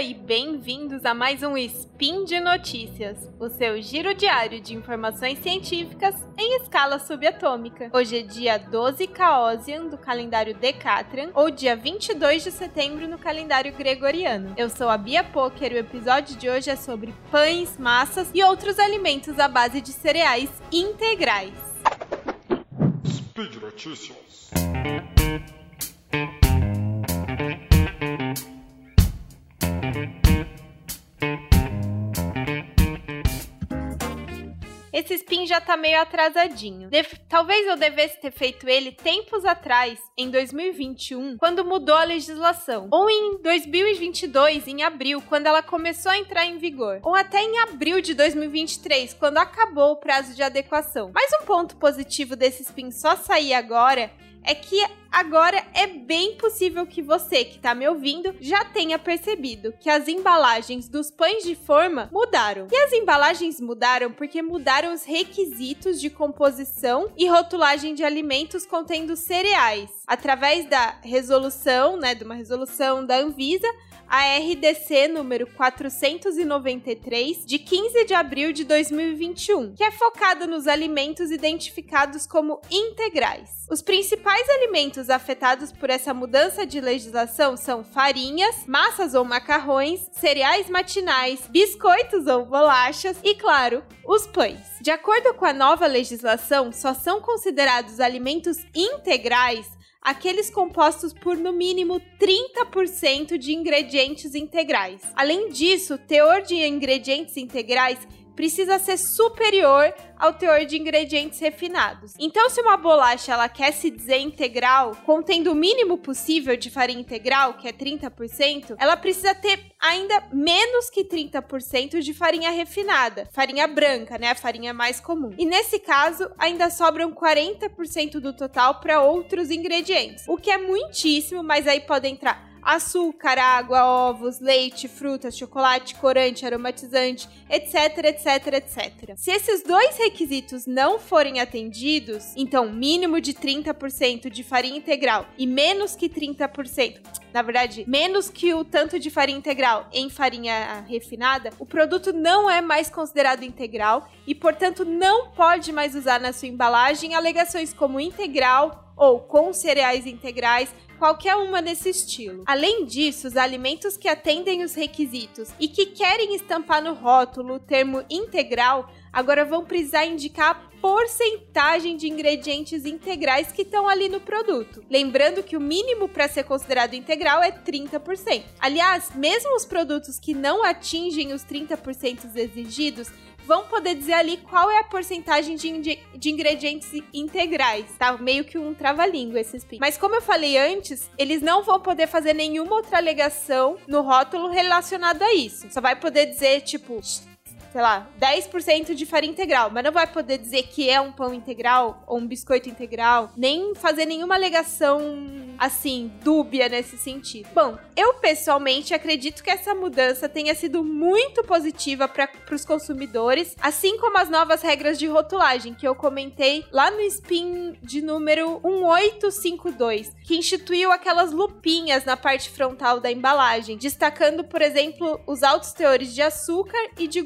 e bem-vindos a mais um Spin de Notícias, o seu giro diário de informações científicas em escala subatômica. Hoje é dia 12 Caosian do calendário Decatrian ou dia 22 de setembro no calendário gregoriano. Eu sou a Bia Poker e o episódio de hoje é sobre pães, massas e outros alimentos à base de cereais integrais. Speed Notícias. Esse spin já tá meio atrasadinho. Talvez eu devesse ter feito ele tempos atrás, em 2021, quando mudou a legislação. Ou em 2022, em abril, quando ela começou a entrar em vigor. Ou até em abril de 2023, quando acabou o prazo de adequação. Mas um ponto positivo desse spin só sair agora é que agora é bem possível que você que tá me ouvindo já tenha percebido que as embalagens dos pães de forma mudaram. E as embalagens mudaram porque mudaram os requisitos de composição e rotulagem de alimentos contendo cereais, através da resolução, né, de uma resolução da Anvisa, a RDC número 493 de 15 de abril de 2021, que é focada nos alimentos identificados como integrais. Os principais alimentos afetados por essa mudança de legislação são farinhas, massas ou macarrões, cereais matinais, biscoitos ou bolachas e, claro, os pães. De acordo com a nova legislação, só são considerados alimentos integrais aqueles compostos por no mínimo 30% de ingredientes integrais. Além disso, o teor de ingredientes integrais precisa ser superior ao teor de ingredientes refinados. Então, se uma bolacha ela quer se dizer integral, contendo o mínimo possível de farinha integral, que é 30%, ela precisa ter ainda menos que 30% de farinha refinada, farinha branca, né, a farinha mais comum. E nesse caso, ainda sobram 40% do total para outros ingredientes, o que é muitíssimo, mas aí pode entrar açúcar, água, ovos, leite, frutas, chocolate, corante, aromatizante, etc, etc, etc. Se esses dois requisitos não forem atendidos, então mínimo de 30% de farinha integral e menos que 30%, na verdade, menos que o tanto de farinha integral em farinha refinada, o produto não é mais considerado integral e, portanto, não pode mais usar na sua embalagem alegações como integral ou com cereais integrais, qualquer uma nesse estilo. Além disso, os alimentos que atendem os requisitos e que querem estampar no rótulo o termo integral agora vão precisar indicar porcentagem de ingredientes integrais que estão ali no produto. Lembrando que o mínimo para ser considerado integral é 30%. Aliás, mesmo os produtos que não atingem os 30% exigidos vão poder dizer ali qual é a porcentagem de, de ingredientes integrais, tá? Meio que um trava-língua esse spin. Mas como eu falei antes, eles não vão poder fazer nenhuma outra alegação no rótulo relacionado a isso. Só vai poder dizer, tipo, sei lá, 10% de farinha integral, mas não vai poder dizer que é um pão integral ou um biscoito integral, nem fazer nenhuma alegação assim, dúbia nesse sentido. Bom, eu pessoalmente acredito que essa mudança tenha sido muito positiva para os consumidores, assim como as novas regras de rotulagem que eu comentei lá no spin de número 1852, que instituiu aquelas lupinhas na parte frontal da embalagem, destacando, por exemplo, os altos teores de açúcar e de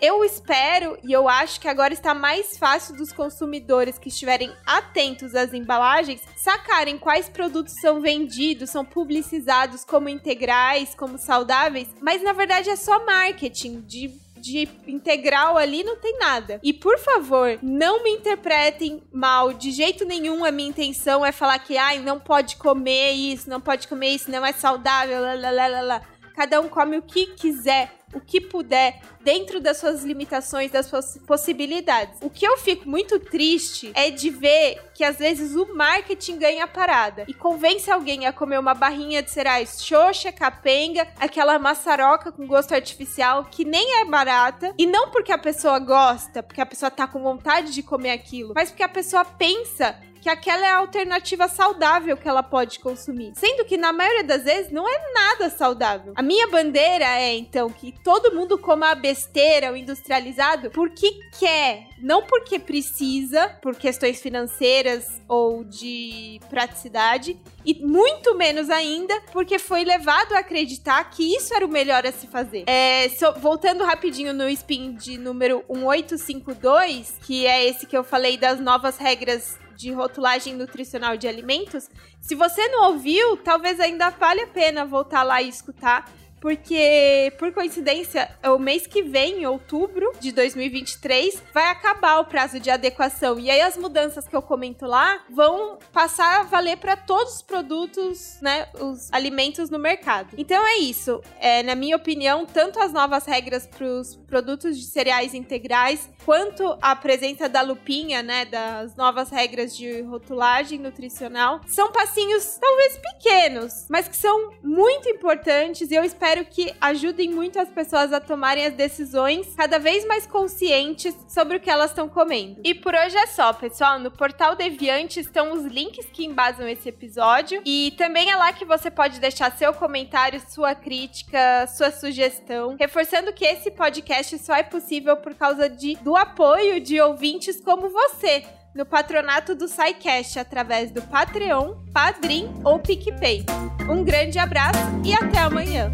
Eu espero e eu acho que agora está mais fácil dos consumidores que estiverem atentos às embalagens sacarem quais produtos são vendidos, são publicizados como integrais, como saudáveis, mas na verdade é só marketing de de integral ali não tem nada. E por favor, não me interpretem mal. De jeito nenhum a minha intenção é falar que ai, não pode comer isso, não pode comer isso, não é saudável, lá. Cada um come o que quiser, o que puder, dentro das suas limitações, das suas possibilidades. O que eu fico muito triste é de ver que às vezes o marketing ganha a parada e convence alguém a comer uma barrinha de cereais xoxa, capenga, aquela maçaroca com gosto artificial que nem é barata, e não porque a pessoa gosta, porque a pessoa tá com vontade de comer aquilo, mas porque a pessoa pensa que aquela é a alternativa saudável que ela pode consumir. Sendo que na maioria das vezes não é nada saudável. A minha bandeira é então que todo mundo coma a besteira, o industrializado, porque quer, não porque precisa, por questões financeiras ou de praticidade, e muito menos ainda porque foi levado a acreditar que isso era o melhor a se fazer. É, so, voltando rapidinho no spin de número 1852, que é esse que eu falei das novas regras de rotulagem nutricional de alimentos, se você não ouviu, talvez ainda vale a pena voltar lá e escutar porque, por coincidência, o mês que vem, em outubro de 2023, vai acabar o prazo de adequação. E aí as mudanças que eu comento lá vão passar a valer para todos os produtos, né, os alimentos no mercado. Então é isso. É, na minha opinião, tanto as novas regras para os produtos de cereais integrais, quanto a presença da lupinha, né, das novas regras de rotulagem nutricional, são passinhos talvez pequenos, mas que são muito importantes e eu espero espero que ajudem muito as pessoas a tomarem as decisões cada vez mais conscientes sobre o que elas estão comendo. E por hoje é só, pessoal. No portal Deviante estão os links que embasam esse episódio e também é lá que você pode deixar seu comentário, sua crítica, sua sugestão, reforçando que esse podcast só é possível por causa de, do apoio de ouvintes como você no patronato do SciCast através do Patreon, Padrim ou PicPay. Um grande abraço e até amanhã!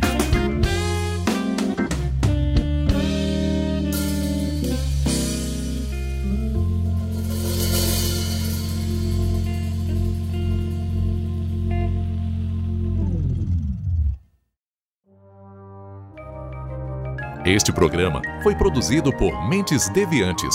Este programa foi produzido por Mentes Deviantes.